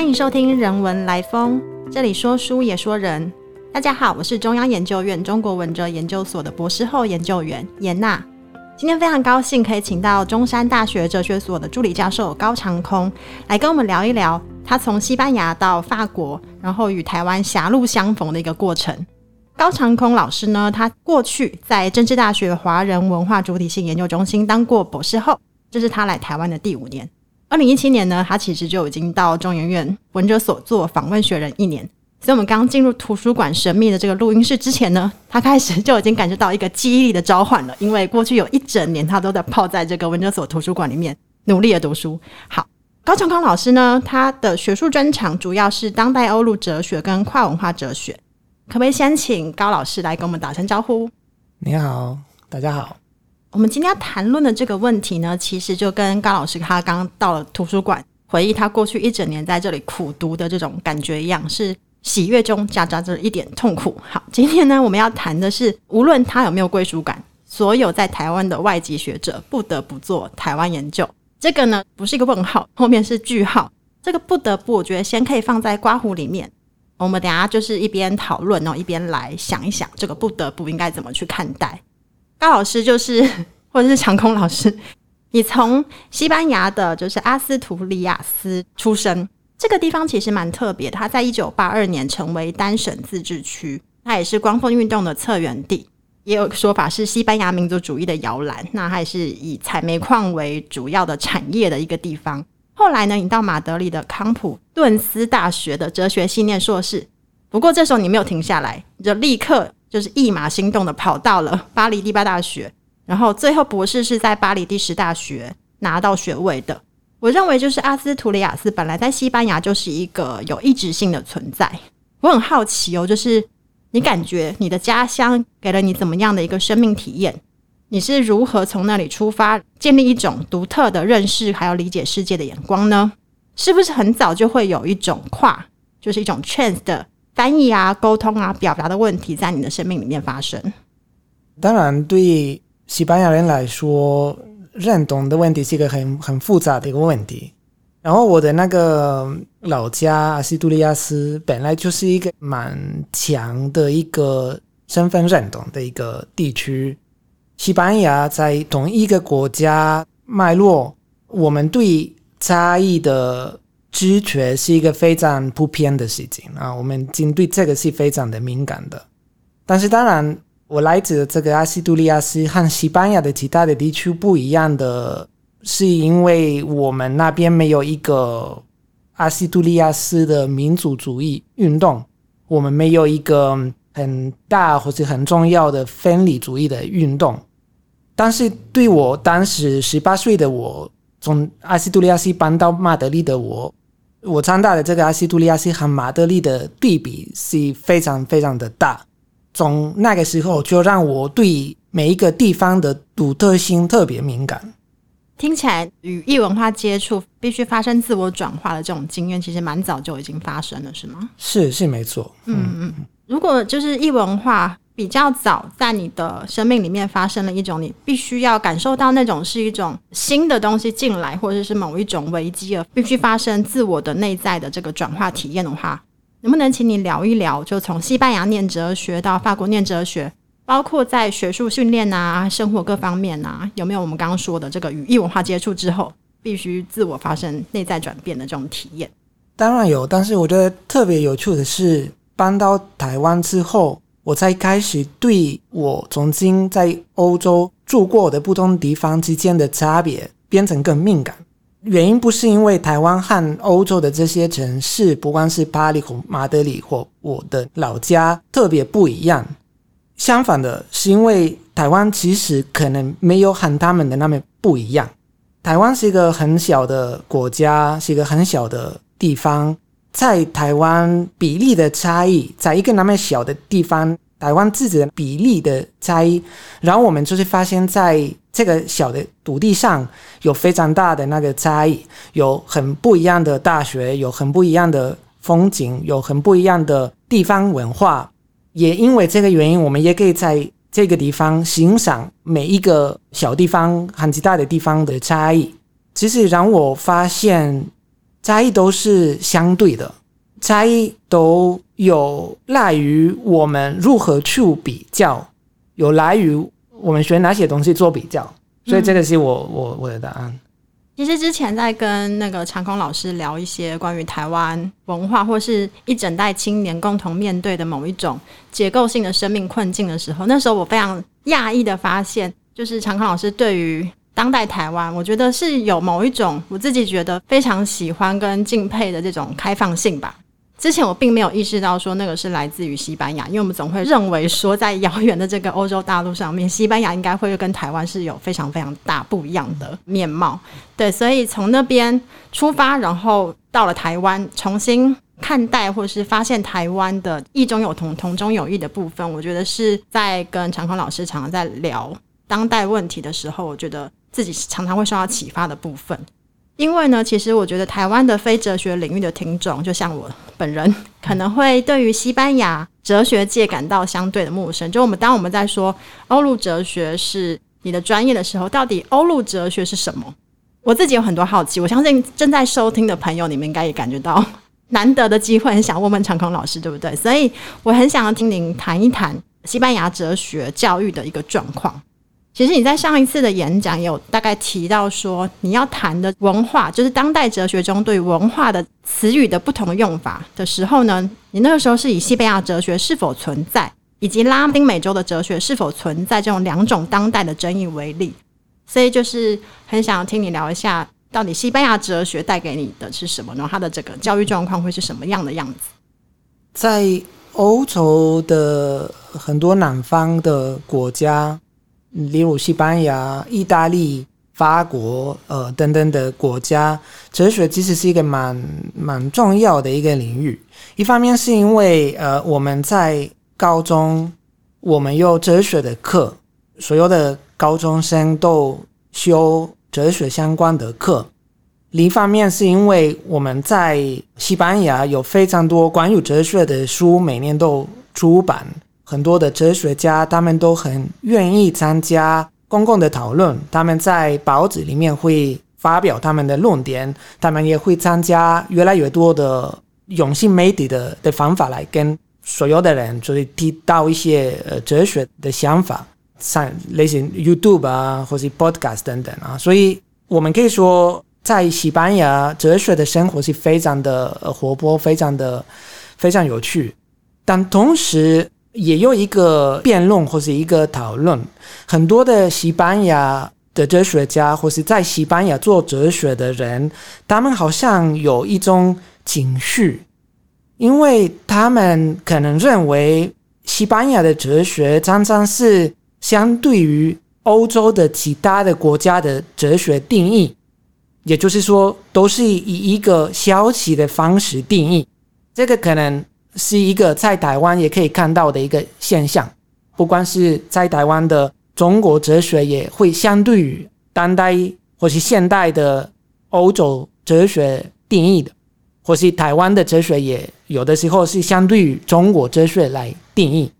欢迎收听《人文来风》，这里说书也说人。大家好，我是中央研究院中国文哲研究所的博士后研究员严娜。今天非常高兴可以请到中山大学哲学所的助理教授高长空来跟我们聊一聊他从西班牙到法国，然后与台湾狭路相逢的一个过程。高长空老师呢，他过去在政治大学华人文化主体性研究中心当过博士后，这是他来台湾的第五年。二零一七年呢，他其实就已经到中研院文哲所做访问学人一年。所以，我们刚进入图书馆神秘的这个录音室之前呢，他开始就已经感觉到一个记忆力的召唤了。因为过去有一整年，他都在泡在这个文哲所图书馆里面努力的读书。好，高长康老师呢，他的学术专长主要是当代欧陆哲学跟跨文化哲学。可不可以先请高老师来跟我们打声招呼？你好，大家好。我们今天要谈论的这个问题呢，其实就跟高老师他刚到了图书馆，回忆他过去一整年在这里苦读的这种感觉一样，是。喜悦中夹杂着一点痛苦。好，今天呢，我们要谈的是，无论他有没有归属感，所有在台湾的外籍学者不得不做台湾研究。这个呢，不是一个问号，后面是句号。这个不得不，我觉得先可以放在刮胡里面。我们等下就是一边讨论哦，一边来想一想，这个不得不应该怎么去看待。高老师就是，或者是长空老师，你从西班牙的，就是阿斯图里亚斯出生。这个地方其实蛮特别，它在一九八二年成为单省自治区，它也是光复运动的策源地，也有说法是西班牙民族主义的摇篮。那还是以采煤矿为主要的产业的一个地方。后来呢，你到马德里的康普顿斯大学的哲学系念硕士，不过这时候你没有停下来，你就立刻就是一马心动的跑到了巴黎第八大学，然后最后博士是在巴黎第十大学拿到学位的。我认为，就是阿斯图里亚斯本来在西班牙就是一个有意志性的存在。我很好奇哦，就是你感觉你的家乡给了你怎么样的一个生命体验？你是如何从那里出发，建立一种独特的认识还有理解世界的眼光呢？是不是很早就会有一种跨，就是一种 chance 的翻译啊、沟通啊、表达的问题在你的生命里面发生？当然，对西班牙人来说。认同的问题是一个很很复杂的一个问题。然后我的那个老家阿西杜利亚斯本来就是一个蛮强的一个身份认同的一个地区。西班牙在同一个国家脉络，我们对差异的知觉是一个非常普遍的事情啊。我们针对这个是非常的敏感的。但是当然。我来自这个阿西杜利亚斯和西班牙的其他的地区不一样的是，因为我们那边没有一个阿西杜利亚斯的民族主义运动，我们没有一个很大或者很重要的分离主义的运动。但是对我当时十八岁的我，从阿西杜利亚斯搬到马德里的我，我参大的这个阿西杜利亚西和马德里的对比是非常非常的大。从那个时候就让我对每一个地方的独特性特别敏感。听起来与异文化接触必须发生自我转化的这种经验，其实蛮早就已经发生了，是吗？是是没错。嗯嗯。如果就是异文化比较早在你的生命里面发生了一种，你必须要感受到那种是一种新的东西进来，或者是某一种危机而必须发生自我的内在的这个转化体验的话。能不能请你聊一聊，就从西班牙念哲学到法国念哲学，包括在学术训练啊、生活各方面啊，有没有我们刚刚说的这个与异文化接触之后，必须自我发生内在转变的这种体验？当然有，但是我觉得特别有趣的是，搬到台湾之后，我才开始对我曾经在欧洲住过的不同地方之间的差别变成更敏感。原因不是因为台湾和欧洲的这些城市，不管是巴黎或马德里或我的老家特别不一样。相反的，是因为台湾其实可能没有和他们的那么不一样。台湾是一个很小的国家，是一个很小的地方，在台湾比例的差异，在一个那么小的地方。台湾自己的比例的差异，然后我们就是发现，在这个小的土地上有非常大的那个差异，有很不一样的大学，有很不一样的风景，有很不一样的地方文化。也因为这个原因，我们也可以在这个地方欣赏每一个小地方很其他的地方的差异。其实让我发现，差异都是相对的，差异都有赖于我们如何去比较，有赖于我们学哪些东西做比较，所以这个是我我我的答案。其实之前在跟那个长空老师聊一些关于台湾文化，或是一整代青年共同面对的某一种结构性的生命困境的时候，那时候我非常讶异的发现，就是长空老师对于当代台湾，我觉得是有某一种我自己觉得非常喜欢跟敬佩的这种开放性吧。之前我并没有意识到说那个是来自于西班牙，因为我们总会认为说在遥远的这个欧洲大陆上面，西班牙应该会跟台湾是有非常非常大不一样的面貌。对，所以从那边出发，然后到了台湾，重新看待或是发现台湾的异中有同、同中有异的部分，我觉得是在跟长空老师常常在聊当代问题的时候，我觉得自己常常会受到启发的部分。因为呢，其实我觉得台湾的非哲学领域的听众，就像我本人，可能会对于西班牙哲学界感到相对的陌生。就我们当我们在说欧陆哲学是你的专业的时候，到底欧陆哲学是什么？我自己有很多好奇。我相信正在收听的朋友，你们应该也感觉到 难得的机会，很想问问长空老师，对不对？所以我很想要听您谈一谈西班牙哲学教育的一个状况。其实你在上一次的演讲有大概提到说，你要谈的文化，就是当代哲学中对文化的词语的不同用法的时候呢，你那个时候是以西班牙哲学是否存在，以及拉丁美洲的哲学是否存在这种两种当代的争议为例。所以就是很想要听你聊一下，到底西班牙哲学带给你的是什么，然后它的这个教育状况会是什么样的样子？在欧洲的很多南方的国家。例如西班牙、意大利、法国，呃等等的国家，哲学其实是一个蛮蛮重要的一个领域。一方面是因为，呃，我们在高中我们有哲学的课，所有的高中生都修哲学相关的课；另一方面是因为我们在西班牙有非常多关于哲学的书，每年都出版。很多的哲学家，他们都很愿意参加公共的讨论。他们在报纸里面会发表他们的论点，他们也会参加越来越多的永信媒体的的方法来跟所有的人，就是提到一些呃哲学的想法，像类似 YouTube 啊，或是 Podcast 等等啊。所以我们可以说，在西班牙，哲学的生活是非常的活泼，非常的非常有趣，但同时。也有一个辩论或是一个讨论，很多的西班牙的哲学家或是在西班牙做哲学的人，他们好像有一种情绪，因为他们可能认为西班牙的哲学常常是相对于欧洲的其他的国家的哲学定义，也就是说，都是以一个消极的方式定义，这个可能。是一个在台湾也可以看到的一个现象，不光是在台湾的中国哲学，也会相对于当代或是现代的欧洲哲学定义的，或是台湾的哲学也有的时候是相对于中国哲学来定义，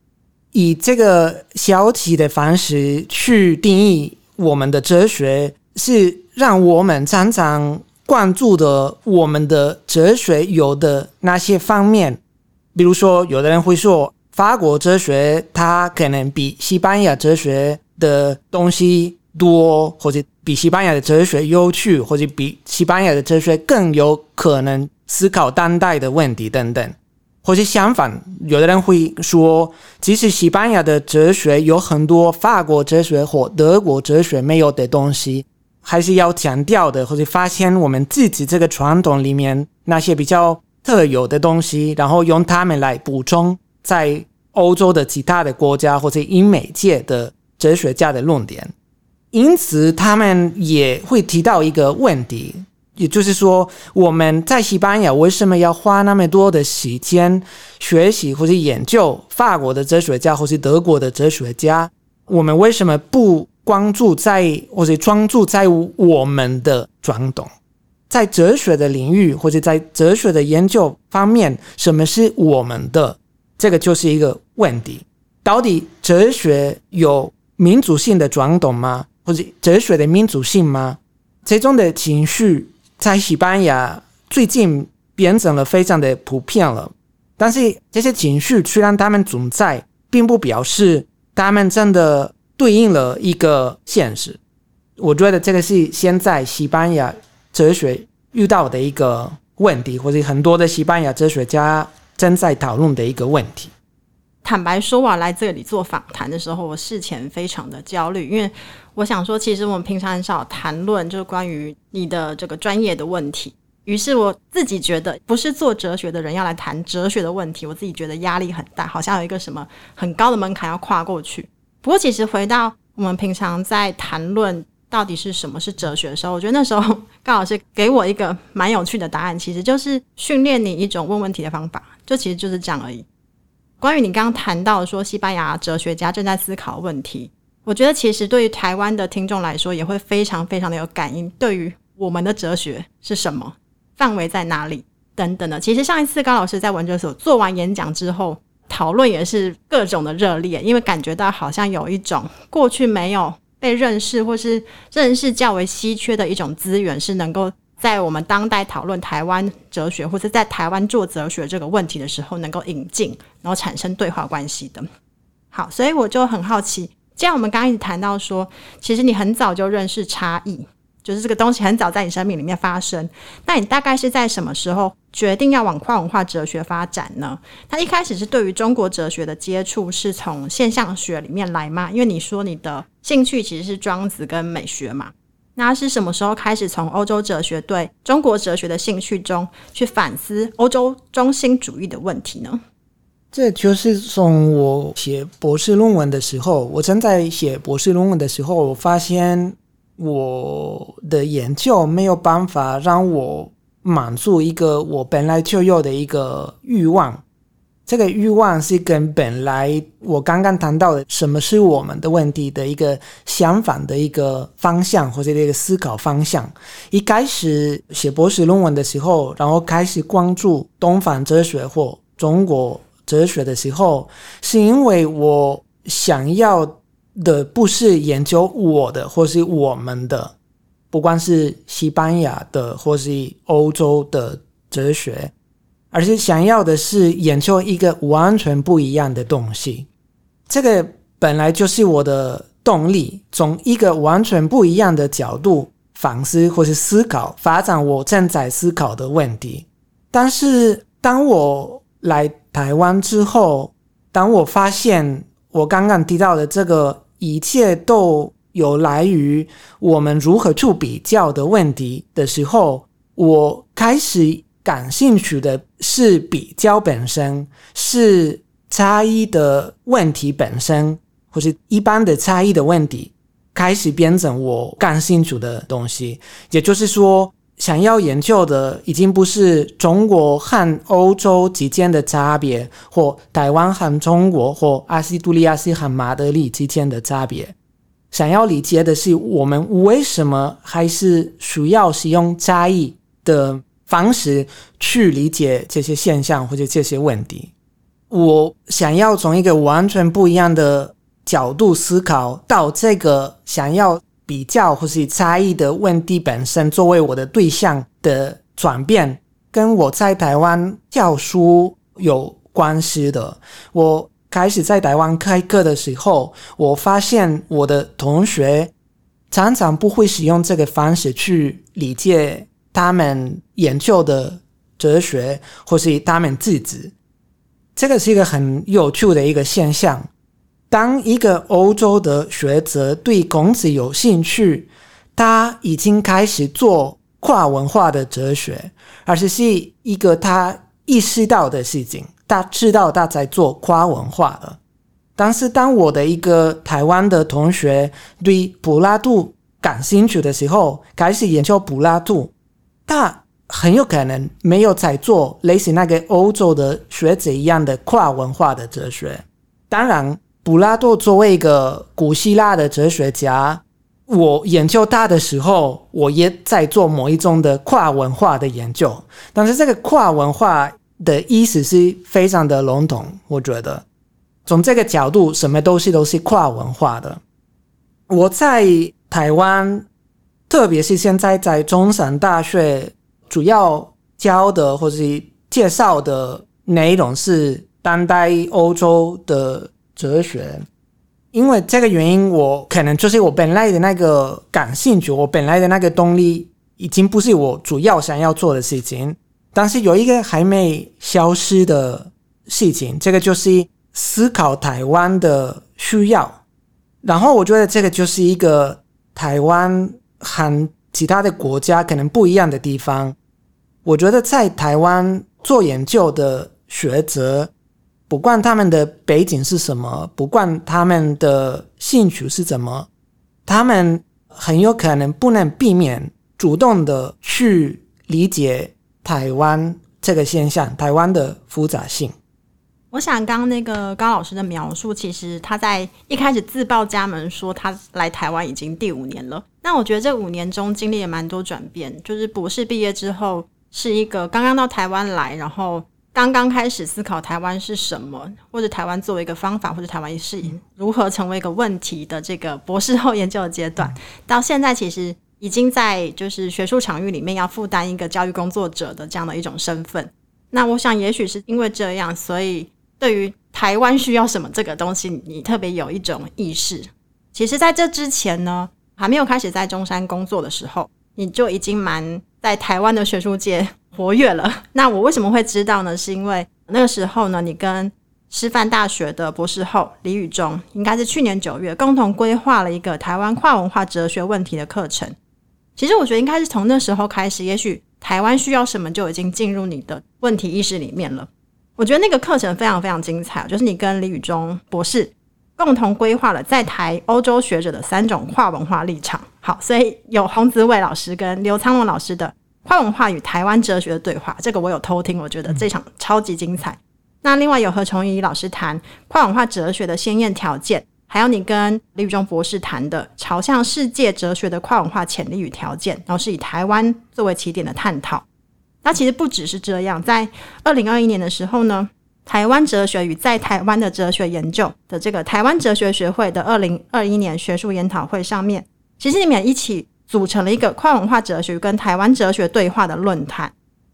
以这个消极的方式去定义我们的哲学，是让我们常常关注的我们的哲学有的那些方面。比如说，有的人会说，法国哲学它可能比西班牙哲学的东西多，或者比西班牙的哲学有趣，或者比西班牙的哲学更有可能思考当代的问题等等。或者相反，有的人会说，即使西班牙的哲学有很多法国哲学或德国哲学没有的东西，还是要强调的，或者发现我们自己这个传统里面那些比较。特有的东西，然后用它们来补充在欧洲的其他的国家或者英美界的哲学家的论点，因此他们也会提到一个问题，也就是说，我们在西班牙为什么要花那么多的时间学习或者研究法国的哲学家或是德国的哲学家？我们为什么不关注在或者专注在我们的传统？在哲学的领域或者在哲学的研究方面，什么是我们的？这个就是一个问题。到底哲学有民主性的转动吗？或者哲学的民主性吗？这种的情绪在西班牙最近变成了非常的普遍了。但是这些情绪虽然他们存在，并不表示他们真的对应了一个现实。我觉得这个是现在西班牙哲学遇到的一个问题，或者很多的西班牙哲学家正在讨论的一个问题。坦白说，我来这里做访谈的时候，我事前非常的焦虑，因为我想说，其实我们平常很少谈论就是关于你的这个专业的问题。于是我自己觉得，不是做哲学的人要来谈哲学的问题，我自己觉得压力很大，好像有一个什么很高的门槛要跨过去。不过，其实回到我们平常在谈论到底是什么是哲学的时候，我觉得那时候高老师给我一个蛮有趣的答案，其实就是训练你一种问问题的方法，就其实就是这样而已。关于你刚刚谈到说西班牙哲学家正在思考问题，我觉得其实对于台湾的听众来说也会非常非常的有感应。对于我们的哲学是什么，范围在哪里等等的，其实上一次高老师在文哲所做完演讲之后，讨论也是各种的热烈，因为感觉到好像有一种过去没有被认识或是认识较为稀缺的一种资源，是能够。在我们当代讨论台湾哲学，或者在台湾做哲学这个问题的时候，能够引进，然后产生对话关系的。好，所以我就很好奇，既然我们刚刚一直谈到说，其实你很早就认识差异，就是这个东西很早在你生命里面发生。那你大概是在什么时候决定要往跨文化哲学发展呢？他一开始是对于中国哲学的接触是从现象学里面来吗？因为你说你的兴趣其实是庄子跟美学嘛。那是什么时候开始从欧洲哲学对中国哲学的兴趣中去反思欧洲中心主义的问题呢？这就是从我写博士论文的时候，我正在写博士论文的时候，我发现我的研究没有办法让我满足一个我本来就有的一个欲望。这个欲望是跟本来我刚刚谈到的什么是我们的问题的一个相反的一个方向，或者一个思考方向。一开始写博士论文的时候，然后开始关注东方哲学或中国哲学的时候，是因为我想要的不是研究我的或是我们的，不管是西班牙的或是欧洲的哲学。而是想要的是研究一个完全不一样的东西，这个本来就是我的动力，从一个完全不一样的角度反思或是思考发展我正在思考的问题。但是当我来台湾之后，当我发现我刚刚提到的这个一切都有来于我们如何去比较的问题的时候，我开始。感兴趣的是比较本身，是差异的问题本身，或是一般的差异的问题，开始变成我感兴趣的东西。也就是说，想要研究的已经不是中国和欧洲之间的差别，或台湾和中国，或阿西杜利亚斯和马德里之间的差别。想要理解的是，我们为什么还是需要使用差异的？方式去理解这些现象或者这些问题，我想要从一个完全不一样的角度思考，到这个想要比较或是差异的问题本身作为我的对象的转变，跟我在台湾教书有关系的。我开始在台湾开课的时候，我发现我的同学常常不会使用这个方式去理解。他们研究的哲学，或是他们自己，这个是一个很有趣的一个现象。当一个欧洲的学者对孔子有兴趣，他已经开始做跨文化的哲学，而且是一个他意识到的事情。他知道他在做跨文化了。但是，当我的一个台湾的同学对柏拉图感兴趣的时候，开始研究柏拉图。他很有可能没有在做类似那个欧洲的学者一样的跨文化的哲学。当然，柏拉图作为一个古希腊的哲学家，我研究他的时候，我也在做某一种的跨文化的研究。但是，这个跨文化的意思是非常的笼统。我觉得，从这个角度，什么东西都是跨文化的。我在台湾。特别是现在在中山大学，主要教的或是介绍的内容是当代欧洲的哲学。因为这个原因，我可能就是我本来的那个感兴趣，我本来的那个动力已经不是我主要想要做的事情。但是有一个还没消失的事情，这个就是思考台湾的需要。然后我觉得这个就是一个台湾和其他的国家可能不一样的地方。我觉得在台湾做研究的学者。不管他们的背景是什么，不管他们的兴趣是怎么，他们很有可能不能避免主动的去理解台湾这个现象，台湾的复杂性。我想，刚刚那个高老师的描述，其实他在一开始自报家门说他来台湾已经第五年了。那我觉得这五年中经历也蛮多转变，就是博士毕业之后是一个刚刚到台湾来，然后。刚刚开始思考台湾是什么，或者台湾作为一个方法，或者台湾是如何成为一个问题的这个博士后研究的阶段，到现在其实已经在就是学术场域里面要负担一个教育工作者的这样的一种身份。那我想，也许是因为这样，所以对于台湾需要什么这个东西，你特别有一种意识。其实，在这之前呢，还没有开始在中山工作的时候，你就已经蛮在台湾的学术界。活跃了。那我为什么会知道呢？是因为那个时候呢，你跟师范大学的博士后李宇中，应该是去年九月共同规划了一个台湾跨文化哲学问题的课程。其实我觉得应该是从那时候开始，也许台湾需要什么就已经进入你的问题意识里面了。我觉得那个课程非常非常精彩，就是你跟李宇中博士共同规划了在台欧洲学者的三种跨文化立场。好，所以有洪子伟老师跟刘苍龙老师的。跨文化与台湾哲学的对话，这个我有偷听，我觉得这场超级精彩。那另外有何崇仪老师谈跨文化哲学的先验条件，还有你跟李宇中博士谈的朝向世界哲学的跨文化潜力与条件，然后是以台湾作为起点的探讨。那其实不只是这样，在二零二一年的时候呢，台湾哲学与在台湾的哲学研究的这个台湾哲学学会的二零二一年学术研讨会上面，其实你们一起。组成了一个跨文化哲学跟台湾哲学对话的论坛，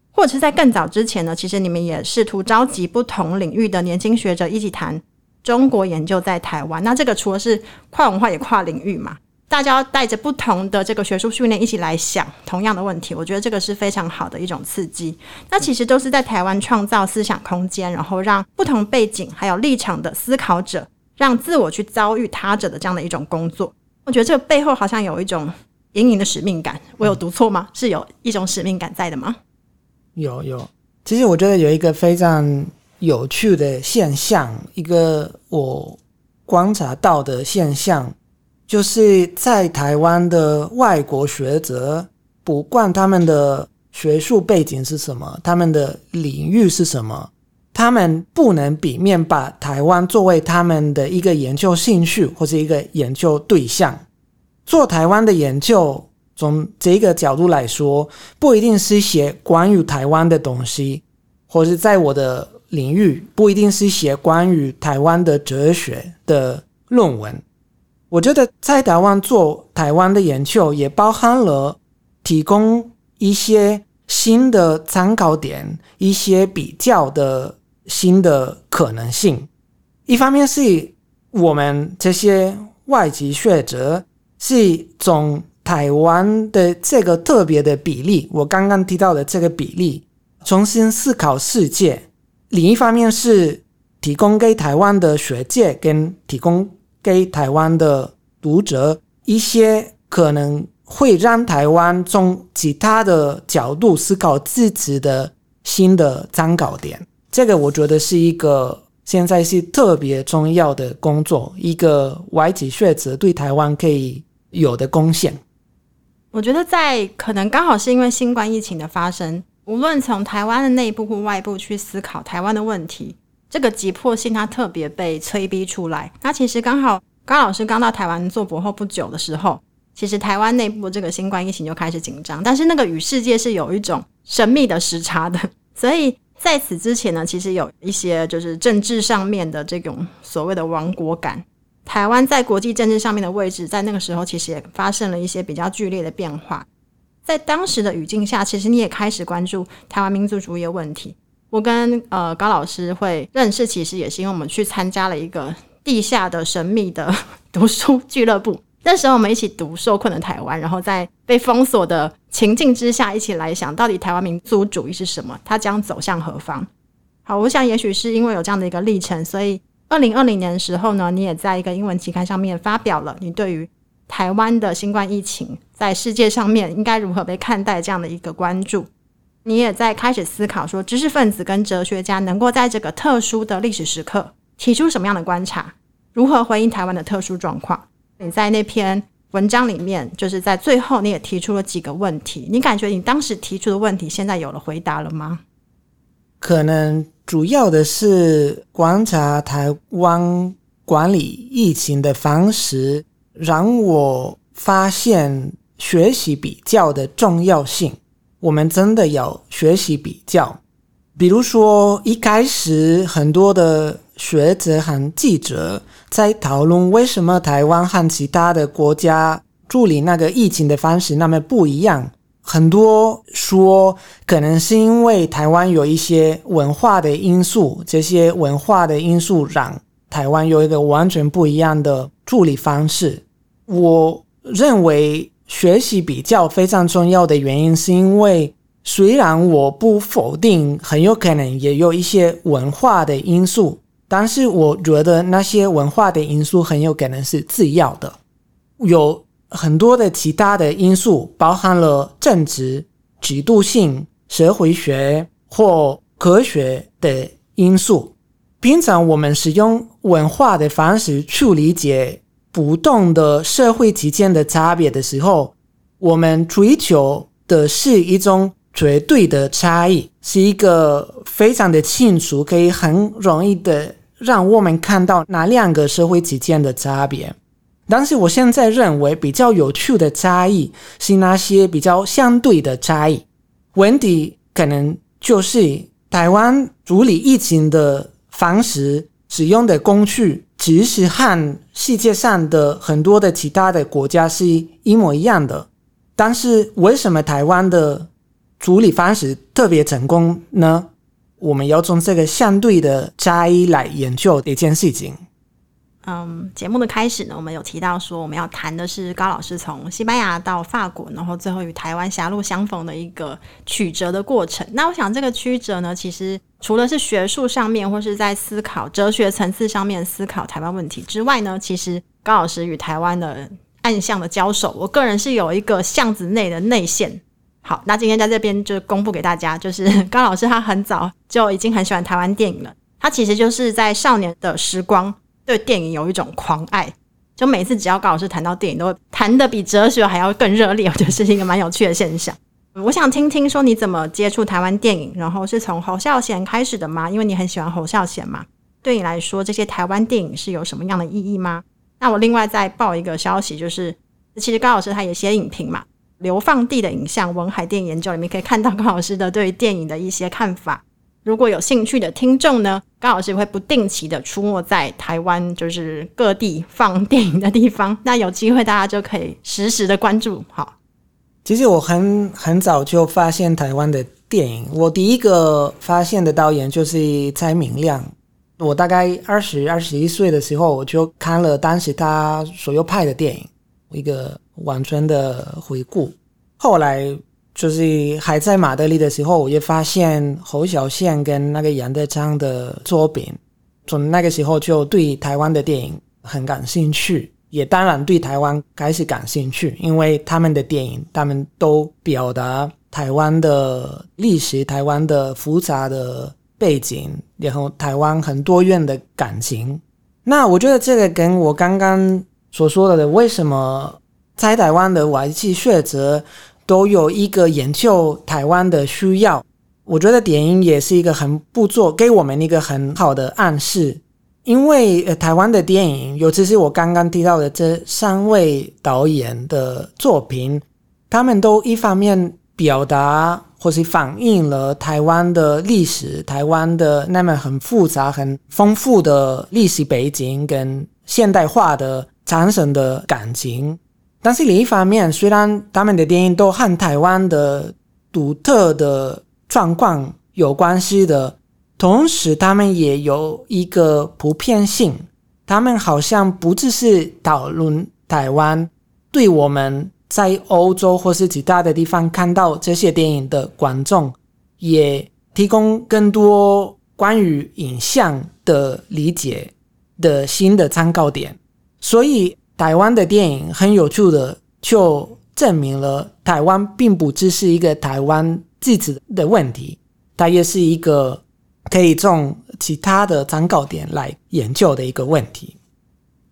或者是在更早之前呢，其实你们也试图召集不同领域的年轻学者一起谈中国研究在台湾。那这个除了是跨文化也跨领域嘛，大家带着不同的这个学术训练一起来想同样的问题，我觉得这个是非常好的一种刺激。那其实都是在台湾创造思想空间，然后让不同背景还有立场的思考者，让自我去遭遇他者的这样的一种工作。我觉得这个背后好像有一种。隐隐的使命感，我有读错吗？是有一种使命感在的吗？有有，其实我觉得有一个非常有趣的现象，一个我观察到的现象，就是在台湾的外国学者，不管他们的学术背景是什么，他们的领域是什么，他们不能避免把台湾作为他们的一个研究兴趣或者一个研究对象。做台湾的研究，从这个角度来说，不一定是写关于台湾的东西，或是在我的领域，不一定是写关于台湾的哲学的论文。我觉得在台湾做台湾的研究，也包含了提供一些新的参考点，一些比较的新的可能性。一方面是我们这些外籍学者。是从台湾的这个特别的比例，我刚刚提到的这个比例，重新思考世界。另一方面是提供给台湾的学界跟提供给台湾的读者一些可能会让台湾从其他的角度思考自己的新的参考点。这个我觉得是一个现在是特别重要的工作，一个外籍学者对台湾可以。有的贡献，我觉得在可能刚好是因为新冠疫情的发生，无论从台湾的内部或外部去思考台湾的问题，这个急迫性它特别被催逼出来。那其实刚好高老师刚到台湾做博后不久的时候，其实台湾内部这个新冠疫情就开始紧张，但是那个与世界是有一种神秘的时差的。所以在此之前呢，其实有一些就是政治上面的这种所谓的亡国感。台湾在国际政治上面的位置，在那个时候其实也发生了一些比较剧烈的变化。在当时的语境下，其实你也开始关注台湾民族主义的问题。我跟呃高老师会认识，其实也是因为我们去参加了一个地下的神秘的 读书俱乐部。那时候我们一起读《受困的台湾》，然后在被封锁的情境之下，一起来想到底台湾民族主义是什么，它将走向何方。好，我想也许是因为有这样的一个历程，所以二零二零年的时候呢，你也在一个英文期刊上面发表了你对于台湾的新冠疫情在世界上面应该如何被看待这样的一个关注。你也在开始思考说，知识分子跟哲学家能够在这个特殊的历史时刻提出什么样的观察，如何回应台湾的特殊状况。你在那篇文章里面，就是在最后你也提出了几个问题，你感觉你当时提出的问题现在有了回答了吗？可能。主要的是观察台湾管理疫情的方式，让我发现学习比较的重要性。我们真的要学习比较。比如说，一开始很多的学者和记者在讨论为什么台湾和其他的国家处理那个疫情的方式那么不一样。很多说，可能是因为台湾有一些文化的因素，这些文化的因素让台湾有一个完全不一样的处理方式。我认为学习比较非常重要的原因，是因为虽然我不否定很有可能也有一些文化的因素，但是我觉得那些文化的因素很有可能是次要的，有。很多的其他的因素，包含了政治、制度性、社会学或科学的因素。平常我们使用文化的方式去理解不同的社会之间的差别的时候，我们追求的是一种绝对的差异，是一个非常的清楚，可以很容易的让我们看到哪两个社会之间的差别。但是我现在认为比较有趣的差异是那些比较相对的差异。问题可能就是台湾处理疫情的方式、使用的工具，其实和世界上的很多的其他的国家是一模一样的。但是为什么台湾的处理方式特别成功呢？我们要从这个相对的差异来研究一件事情。嗯，节目的开始呢，我们有提到说我们要谈的是高老师从西班牙到法国，然后最后与台湾狭路相逢的一个曲折的过程。那我想这个曲折呢，其实除了是学术上面或是在思考哲学层次上面思考台湾问题之外呢，其实高老师与台湾的暗巷的交手，我个人是有一个巷子内的内线。好，那今天在这边就公布给大家，就是高老师他很早就已经很喜欢台湾电影了，他其实就是在少年的时光。对电影有一种狂爱，就每次只要高老师谈到电影，都会谈的比哲学还要更热烈，我觉得是一个蛮有趣的现象。我想听听说你怎么接触台湾电影，然后是从侯孝贤开始的吗？因为你很喜欢侯孝贤嘛。对你来说，这些台湾电影是有什么样的意义吗？那我另外再报一个消息，就是其实高老师他也写影评嘛，《流放地的影像》文海电影研究里面可以看到高老师的对于电影的一些看法。如果有兴趣的听众呢，高老师会不定期的出没在台湾，就是各地放电影的地方。那有机会大家就可以实时的关注。好，其实我很很早就发现台湾的电影，我第一个发现的导演就是蔡明亮。我大概二十二十一岁的时候，我就看了当时他所有拍的电影，一个完全的回顾。后来。就是还在马德里的时候，我也发现侯小宪跟那个杨德昌的作品，从那个时候就对台湾的电影很感兴趣，也当然对台湾开始感兴趣，因为他们的电影，他们都表达台湾的历史、台湾的复杂的背景，然后台湾很多元的感情。那我觉得这个跟我刚刚所说的为什么在台湾的外籍学者。都有一个研究台湾的需要，我觉得电影也是一个很不错，给我们一个很好的暗示。因为呃，台湾的电影，尤其是我刚刚提到的这三位导演的作品，他们都一方面表达或是反映了台湾的历史，台湾的那么很复杂、很丰富的历史背景跟现代化的产生的感情。但是另一方面，虽然他们的电影都和台湾的独特的状况有关系的，同时他们也有一个普遍性。他们好像不只是讨论台湾，对我们在欧洲或是其他的地方看到这些电影的观众，也提供更多关于影像的理解的新的参考点。所以，台湾的电影很有趣的，就证明了台湾并不只是一个台湾自己的问题，它也是一个。可以从其他的参考点来研究的一个问题。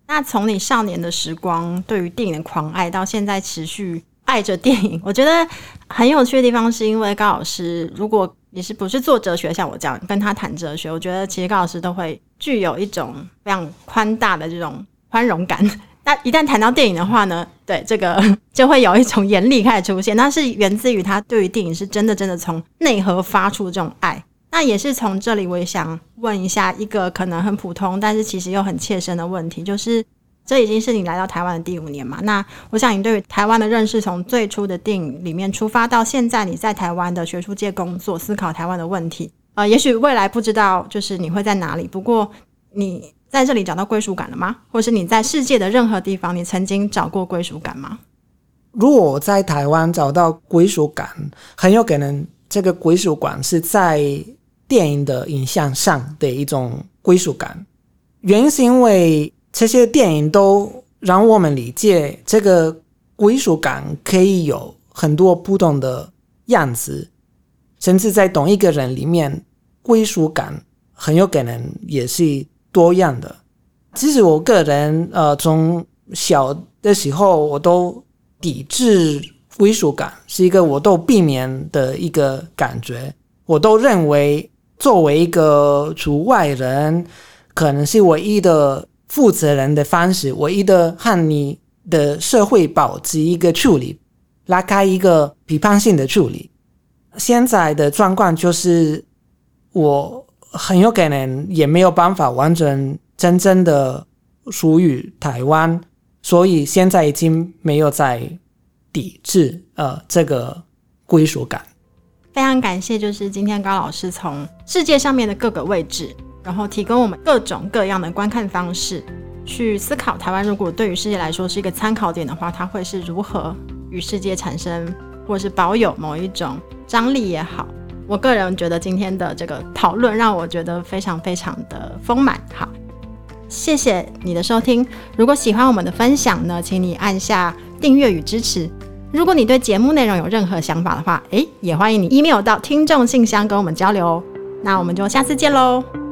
那从你少年的时光对于电影的狂爱，到现在持续爱着电影，我觉得很有趣的地方，是因为高老师，如果你是不是做哲学，像我这样跟他谈哲学，我觉得其实高老师都会具有一种非常宽大的这种宽容感。那一旦谈到电影的话呢，对这个 就会有一种严厉开始出现，那是源自于他对于电影是真的真的从内核发出这种爱。那也是从这里，我也想问一下一个可能很普通，但是其实又很切身的问题，就是这已经是你来到台湾的第五年嘛？那我想你对于台湾的认识，从最初的电影里面出发，到现在你在台湾的学术界工作，思考台湾的问题，呃，也许未来不知道就是你会在哪里，不过你在这里找到归属感了吗？或是你在世界的任何地方，你曾经找过归属感吗？如果我在台湾找到归属感，很有可能这个归属感是在。电影的影像上的一种归属感，原因是因为这些电影都让我们理解这个归属感可以有很多不同的样子，甚至在同一个人里面，归属感很有可能也是多样的。其实我个人，呃，从小的时候我都抵制归属感，是一个我都避免的一个感觉，我都认为。作为一个除外人，可能是唯一的负责人的方式，唯一的和你的社会保持一个处理，拉开一个批判性的处理。现在的状况就是，我很有可能也没有办法完全真正的属于台湾，所以现在已经没有在抵制呃这个归属感。非常感谢，就是今天高老师从世界上面的各个位置，然后提供我们各种各样的观看方式，去思考台湾如果对于世界来说是一个参考点的话，它会是如何与世界产生，或是保有某一种张力也好。我个人觉得今天的这个讨论让我觉得非常非常的丰满。好，谢谢你的收听。如果喜欢我们的分享呢，请你按下订阅与支持。如果你对节目内容有任何想法的话，诶，也欢迎你 email 到听众信箱跟我们交流哦。那我们就下次见喽。